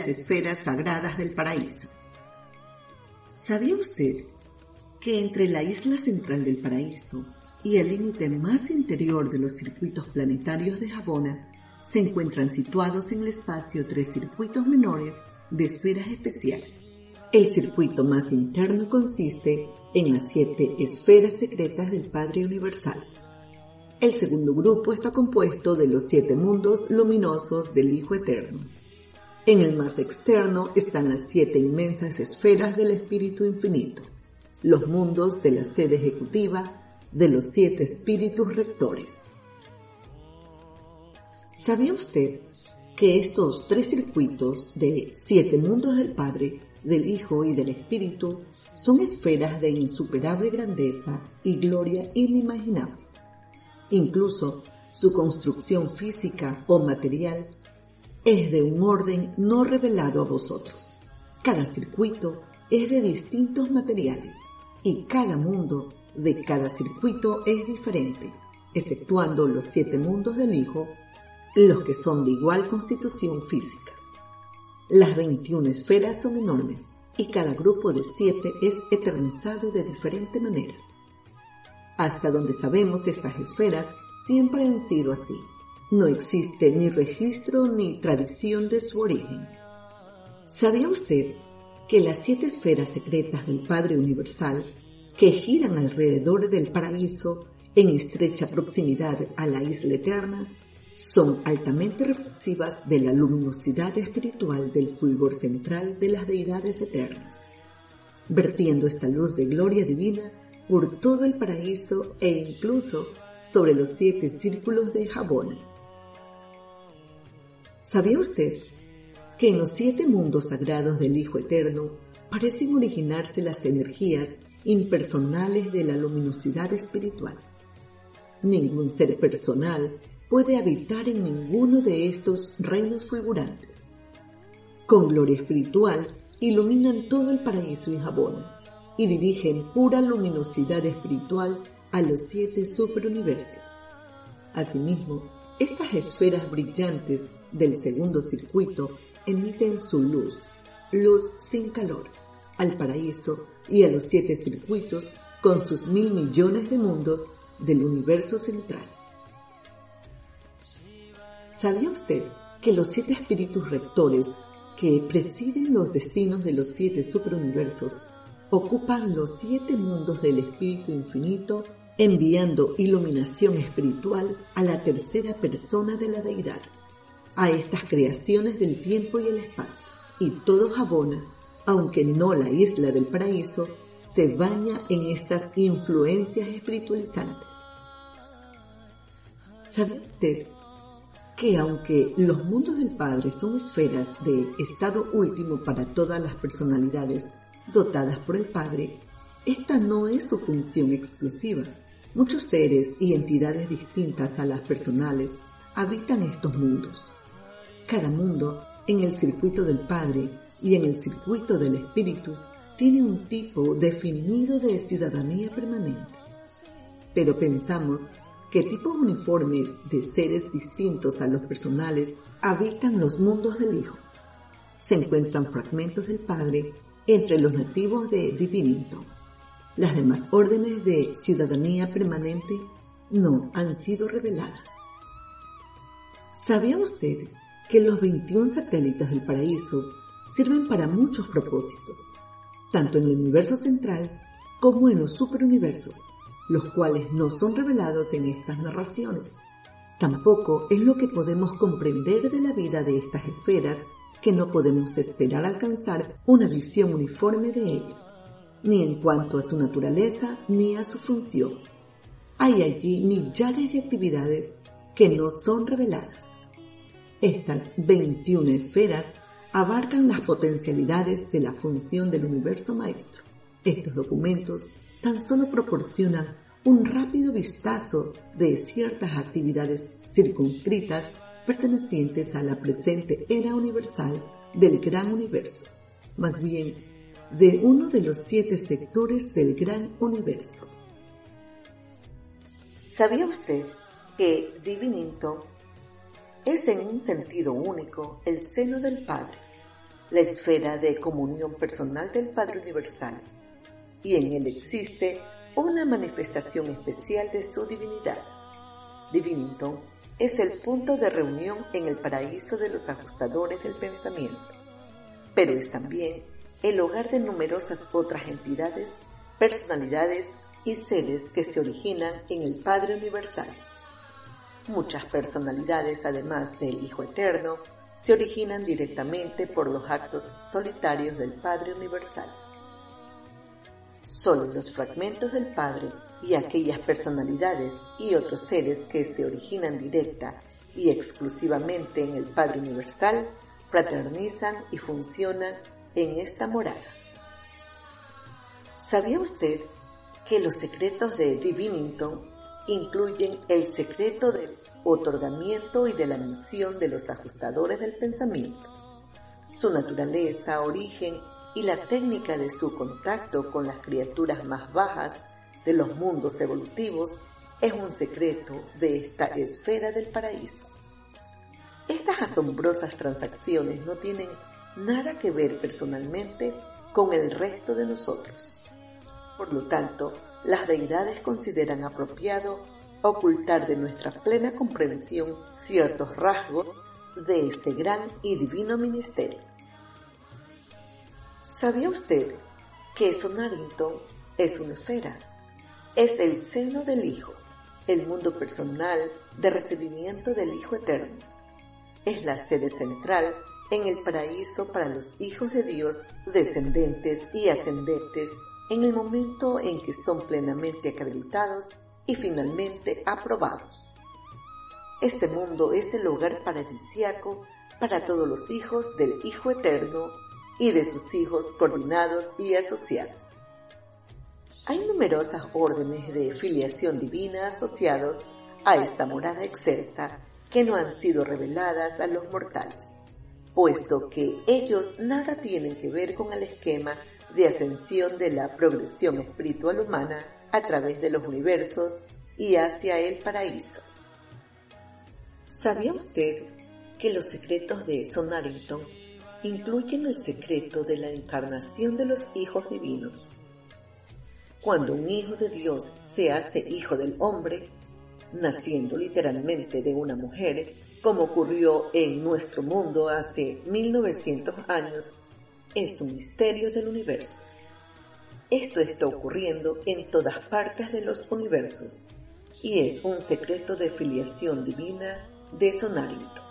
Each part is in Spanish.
Las esferas sagradas del paraíso. ¿Sabía usted que entre la isla central del paraíso y el límite más interior de los circuitos planetarios de Jabona se encuentran situados en el espacio tres circuitos menores de esferas especiales? El circuito más interno consiste en las siete esferas secretas del Padre Universal. El segundo grupo está compuesto de los siete mundos luminosos del Hijo Eterno. En el más externo están las siete inmensas esferas del Espíritu Infinito, los mundos de la sede ejecutiva de los siete espíritus rectores. ¿Sabía usted que estos tres circuitos de siete mundos del Padre, del Hijo y del Espíritu son esferas de insuperable grandeza y gloria inimaginable? Incluso su construcción física o material es de un orden no revelado a vosotros. Cada circuito es de distintos materiales y cada mundo de cada circuito es diferente, exceptuando los siete mundos del Hijo, los que son de igual constitución física. Las 21 esferas son enormes y cada grupo de siete es eternizado de diferente manera. Hasta donde sabemos estas esferas siempre han sido así. No existe ni registro ni tradición de su origen. ¿Sabía usted que las siete esferas secretas del Padre Universal, que giran alrededor del paraíso en estrecha proximidad a la isla eterna, son altamente reflexivas de la luminosidad espiritual del fulgor central de las deidades eternas, vertiendo esta luz de gloria divina por todo el paraíso e incluso sobre los siete círculos de Jabón. ¿Sabía usted que en los siete mundos sagrados del Hijo Eterno parecen originarse las energías impersonales de la luminosidad espiritual? Ningún ser personal puede habitar en ninguno de estos reinos fulgurantes. Con gloria espiritual iluminan todo el paraíso y Jabón y dirigen pura luminosidad espiritual a los siete superuniversos. Asimismo, estas esferas brillantes del segundo circuito emiten su luz, luz sin calor, al paraíso y a los siete circuitos con sus mil millones de mundos del universo central. ¿Sabía usted que los siete espíritus rectores que presiden los destinos de los siete superuniversos ocupan los siete mundos del espíritu infinito enviando iluminación espiritual a la tercera persona de la deidad, a estas creaciones del tiempo y el espacio. Y todo Jabona, aunque no la isla del paraíso, se baña en estas influencias espiritualizantes. ¿Sabe usted que aunque los mundos del Padre son esferas de estado último para todas las personalidades, dotadas por el Padre, esta no es su función exclusiva. Muchos seres y entidades distintas a las personales habitan estos mundos. Cada mundo, en el circuito del Padre y en el circuito del Espíritu, tiene un tipo definido de ciudadanía permanente. Pero pensamos que tipos uniformes de seres distintos a los personales habitan los mundos del Hijo. Se encuentran fragmentos del Padre entre los nativos de Divinito. Las demás órdenes de ciudadanía permanente no han sido reveladas. ¿Sabía usted que los 21 satélites del paraíso sirven para muchos propósitos, tanto en el universo central como en los superuniversos, los cuales no son revelados en estas narraciones? Tampoco es lo que podemos comprender de la vida de estas esferas que no podemos esperar alcanzar una visión uniforme de ellas, ni en cuanto a su naturaleza ni a su función. Hay allí millares de actividades que no son reveladas. Estas 21 esferas abarcan las potencialidades de la función del universo maestro. Estos documentos tan solo proporcionan un rápido vistazo de ciertas actividades circunscritas pertenecientes a la presente era universal del gran universo, más bien de uno de los siete sectores del gran universo. ¿Sabía usted que Divininto es en un sentido único el seno del Padre, la esfera de comunión personal del Padre Universal, y en él existe una manifestación especial de su divinidad? Divininto es el punto de reunión en el paraíso de los ajustadores del pensamiento, pero es también el hogar de numerosas otras entidades, personalidades y seres que se originan en el Padre Universal. Muchas personalidades, además del Hijo Eterno, se originan directamente por los actos solitarios del Padre Universal. Solo los fragmentos del Padre y aquellas personalidades y otros seres que se originan directa y exclusivamente en el Padre Universal fraternizan y funcionan en esta morada. ¿Sabía usted que los secretos de Divinington incluyen el secreto del otorgamiento y de la misión de los ajustadores del pensamiento? Su naturaleza, origen y la técnica de su contacto con las criaturas más bajas de los mundos evolutivos es un secreto de esta esfera del paraíso. Estas asombrosas transacciones no tienen nada que ver personalmente con el resto de nosotros. Por lo tanto, las deidades consideran apropiado ocultar de nuestra plena comprensión ciertos rasgos de este gran y divino ministerio. ¿Sabía usted que Sonarinto es una esfera? Es el seno del Hijo, el mundo personal de recibimiento del Hijo Eterno. Es la sede central en el paraíso para los hijos de Dios descendentes y ascendentes en el momento en que son plenamente acreditados y finalmente aprobados. Este mundo es el hogar paradisiaco para todos los hijos del Hijo Eterno y de sus hijos coordinados y asociados. Hay numerosas órdenes de filiación divina asociados a esta morada excelsa que no han sido reveladas a los mortales, puesto que ellos nada tienen que ver con el esquema de ascensión de la progresión espiritual humana a través de los universos y hacia el paraíso. ¿Sabía usted que los secretos de Sonarington incluyen el secreto de la encarnación de los hijos divinos? Cuando un hijo de Dios se hace hijo del hombre, naciendo literalmente de una mujer, como ocurrió en nuestro mundo hace 1900 años, es un misterio del universo. Esto está ocurriendo en todas partes de los universos y es un secreto de filiación divina de Sonarito.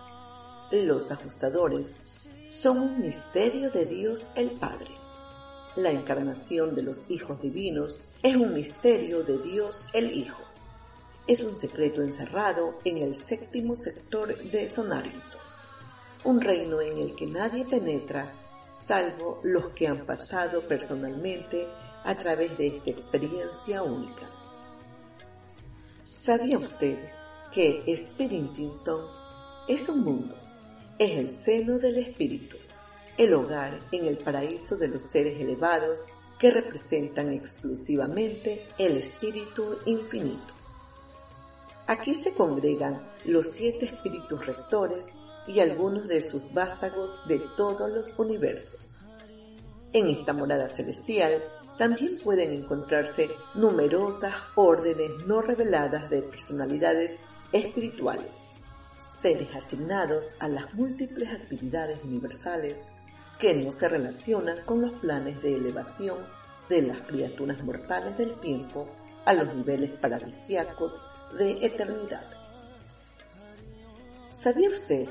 Los ajustadores son un misterio de Dios el Padre. La encarnación de los hijos divinos es un misterio de Dios el Hijo. Es un secreto encerrado en el séptimo sector de Sonarito, un reino en el que nadie penetra salvo los que han pasado personalmente a través de esta experiencia única. ¿Sabía usted que Spiritton es un mundo? Es el seno del espíritu, el hogar en el paraíso de los seres elevados que representan exclusivamente el espíritu infinito. Aquí se congregan los siete espíritus rectores y algunos de sus vástagos de todos los universos. En esta morada celestial también pueden encontrarse numerosas órdenes no reveladas de personalidades espirituales, seres asignados a las múltiples actividades universales que no se relacionan con los planes de elevación de las criaturas mortales del tiempo a los niveles paradisiacos de eternidad. ¿Sabía usted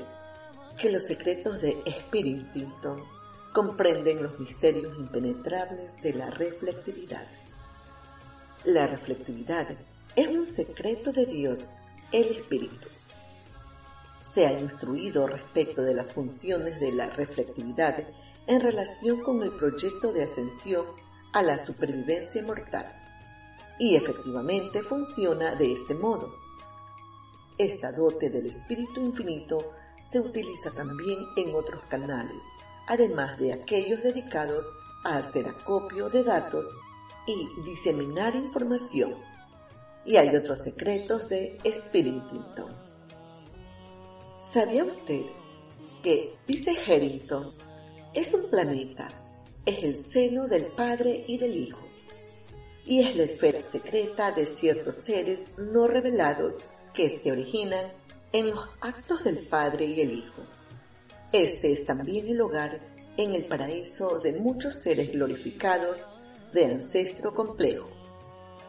que los secretos de Spiritington comprenden los misterios impenetrables de la reflectividad? La reflectividad es un secreto de Dios, el Espíritu. Se ha instruido respecto de las funciones de la reflectividad en relación con el proyecto de ascensión a la supervivencia mortal. Y efectivamente funciona de este modo. Esta dote del espíritu infinito se utiliza también en otros canales, además de aquellos dedicados a hacer acopio de datos y diseminar información. Y hay otros secretos de Spiritington. ¿Sabía usted que Harrington es un planeta es el seno del Padre y del Hijo, y es la esfera secreta de ciertos seres no revelados que se originan en los actos del Padre y el Hijo. Este es también el hogar en el paraíso de muchos seres glorificados de ancestro complejo,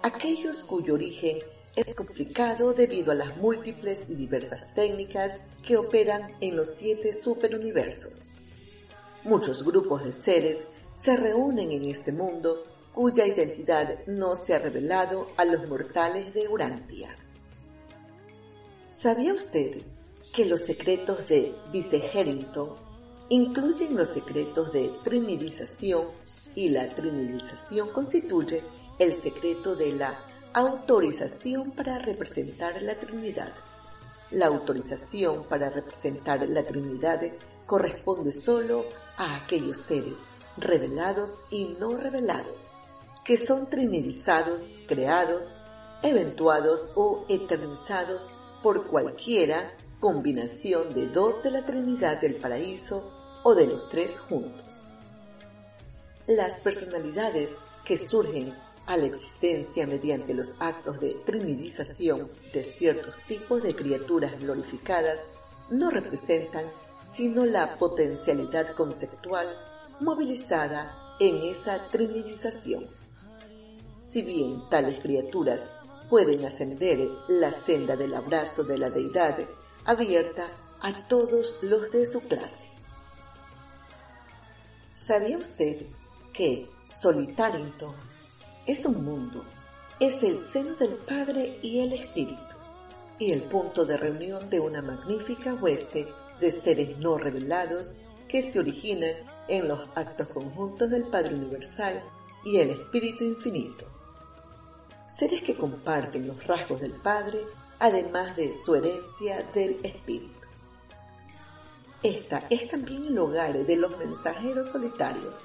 aquellos cuyo origen es complicado debido a las múltiples y diversas técnicas que operan en los siete superuniversos. Muchos grupos de seres se reúnen en este mundo cuya identidad no se ha revelado a los mortales de Urantia. ¿Sabía usted que los secretos de Vice-Harrington incluyen los secretos de trinidización y la trinidización constituye el secreto de la autorización para representar la Trinidad? La autorización para representar la Trinidad corresponde solo a aquellos seres revelados y no revelados, que son trinidizados, creados, eventuados o eternizados por cualquiera combinación de dos de la Trinidad del Paraíso o de los tres juntos. Las personalidades que surgen a la existencia mediante los actos de trinidización de ciertos tipos de criaturas glorificadas no representan sino la potencialidad conceptual movilizada en esa trinidización. Si bien tales criaturas pueden ascender la senda del abrazo de la deidad abierta a todos los de su clase. ¿Sabía usted que Solitarington es un mundo, es el seno del Padre y el Espíritu, y el punto de reunión de una magnífica hueste de seres no revelados que se originan en los actos conjuntos del Padre Universal y el Espíritu Infinito. Seres que comparten los rasgos del Padre, además de su herencia del Espíritu. Esta es también el hogar de los mensajeros solitarios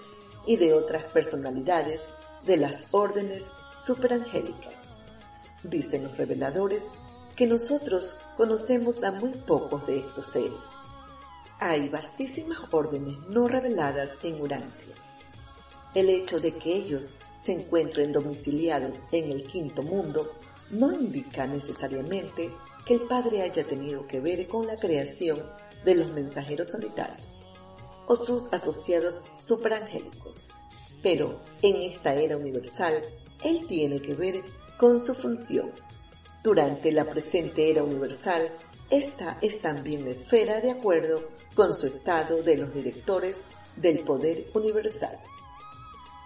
y de otras personalidades de las órdenes superangélicas. Dicen los reveladores que nosotros conocemos a muy pocos de estos seres hay vastísimas órdenes no reveladas en Urantia. El hecho de que ellos se encuentren domiciliados en el quinto mundo no indica necesariamente que el Padre haya tenido que ver con la creación de los mensajeros solitarios o sus asociados superangélicos. Pero en esta era universal, Él tiene que ver con su función. Durante la presente era universal, esta es también la esfera de acuerdo con su estado de los directores del poder universal.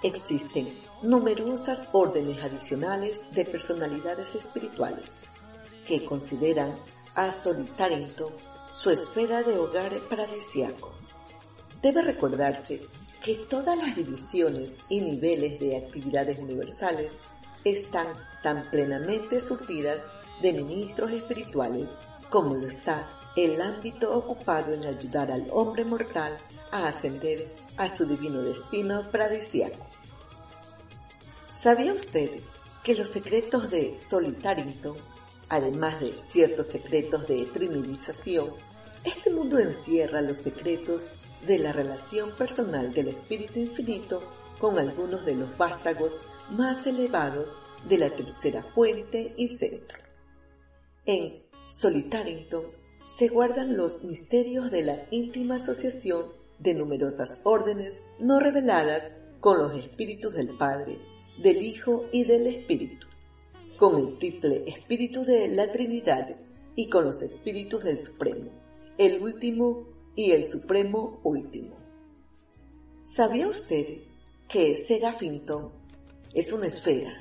Existen numerosas órdenes adicionales de personalidades espirituales que consideran a Solitarinto su esfera de hogar paradisiaco. Debe recordarse que todas las divisiones y niveles de actividades universales están tan plenamente surtidas de ministros espirituales como lo está el ámbito ocupado en ayudar al hombre mortal a ascender a su divino destino paradisiaco. ¿Sabía usted que los secretos de Solitarington, además de ciertos secretos de trinidización, este mundo encierra los secretos de la relación personal del Espíritu Infinito con algunos de los vástagos más elevados de la tercera fuente y centro. En Solitarington se guardan los misterios de la íntima asociación de numerosas órdenes no reveladas con los espíritus del Padre, del Hijo y del Espíritu, con el triple espíritu de la Trinidad y con los espíritus del Supremo, el último y el Supremo último. ¿Sabía usted que Serafinton es una esfera,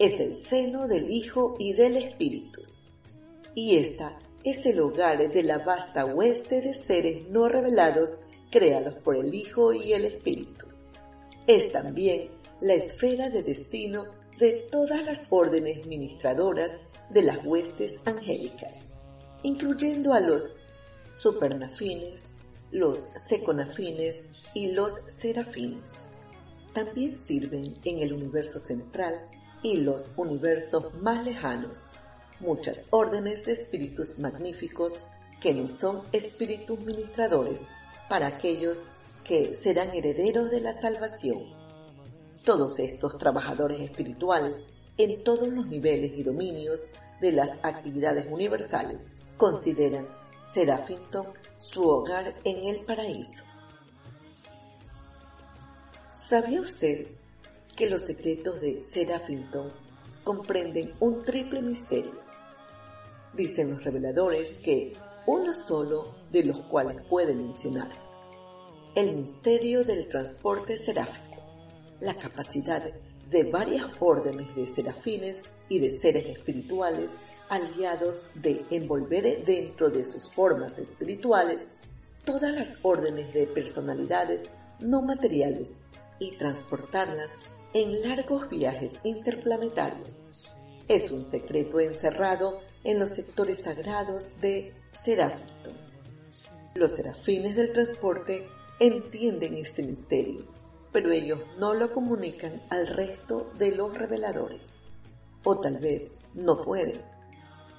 es el seno del Hijo y del Espíritu? Y esta es el hogar de la vasta hueste de seres no revelados creados por el Hijo y el Espíritu. Es también la esfera de destino de todas las órdenes ministradoras de las huestes angélicas, incluyendo a los supernafines, los seconafines y los serafines. También sirven en el universo central y los universos más lejanos muchas órdenes de espíritus magníficos que no son espíritus ministradores para aquellos que serán herederos de la salvación todos estos trabajadores espirituales en todos los niveles y dominios de las actividades universales consideran Serafinton su hogar en el paraíso. ¿Sabía usted que los secretos de Serafinton comprenden un triple misterio? Dicen los reveladores que uno solo de los cuales puede mencionar, el misterio del transporte seráfico la capacidad de varias órdenes de serafines y de seres espirituales aliados de envolver dentro de sus formas espirituales todas las órdenes de personalidades no materiales y transportarlas en largos viajes interplanetarios. Es un secreto encerrado en los sectores sagrados de Serafito. Los serafines del transporte entienden este misterio pero ellos no lo comunican al resto de los reveladores. O tal vez no pueden.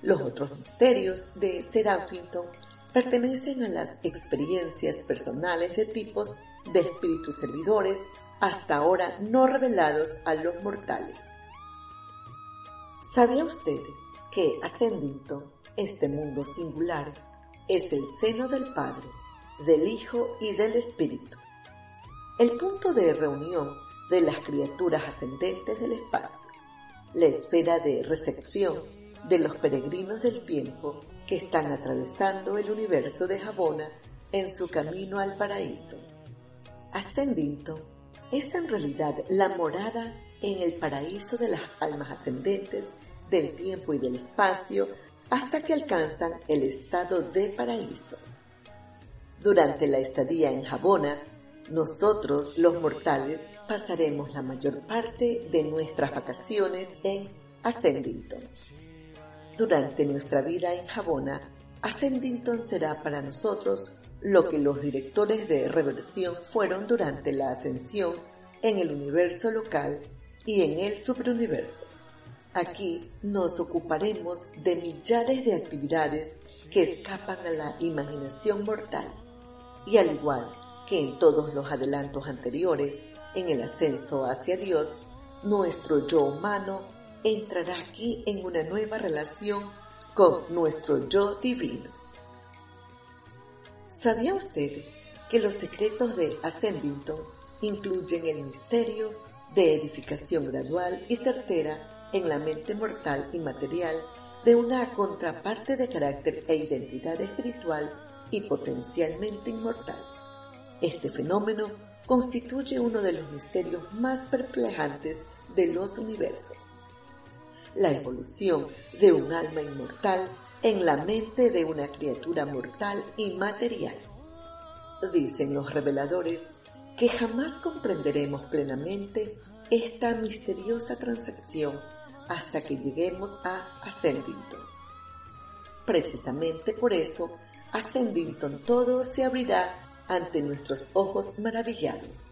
Los otros misterios de Serafinton pertenecen a las experiencias personales de tipos de espíritus servidores hasta ahora no revelados a los mortales. ¿Sabía usted que Ascendington, este mundo singular, es el seno del Padre, del Hijo y del Espíritu? El punto de reunión de las criaturas ascendentes del espacio, la esfera de recepción de los peregrinos del tiempo que están atravesando el universo de Jabona en su camino al paraíso. Ascendinto es en realidad la morada en el paraíso de las almas ascendentes del tiempo y del espacio hasta que alcanzan el estado de paraíso. Durante la estadía en Jabona, nosotros, los mortales, pasaremos la mayor parte de nuestras vacaciones en Ascendington. Durante nuestra vida en Jabona, Ascendington será para nosotros lo que los directores de reversión fueron durante la ascensión en el universo local y en el superuniverso. Aquí nos ocuparemos de millares de actividades que escapan a la imaginación mortal. Y al igual que en todos los adelantos anteriores, en el ascenso hacia Dios, nuestro yo humano entrará aquí en una nueva relación con nuestro yo divino. ¿Sabía usted que los secretos de Ascendington incluyen el misterio de edificación gradual y certera en la mente mortal y material de una contraparte de carácter e identidad espiritual y potencialmente inmortal? Este fenómeno constituye uno de los misterios más perplejantes de los universos. La evolución de un alma inmortal en la mente de una criatura mortal y material. Dicen los reveladores que jamás comprenderemos plenamente esta misteriosa transacción hasta que lleguemos a Ascendington. Precisamente por eso, Ascendington todo se abrirá ante nuestros ojos maravillados.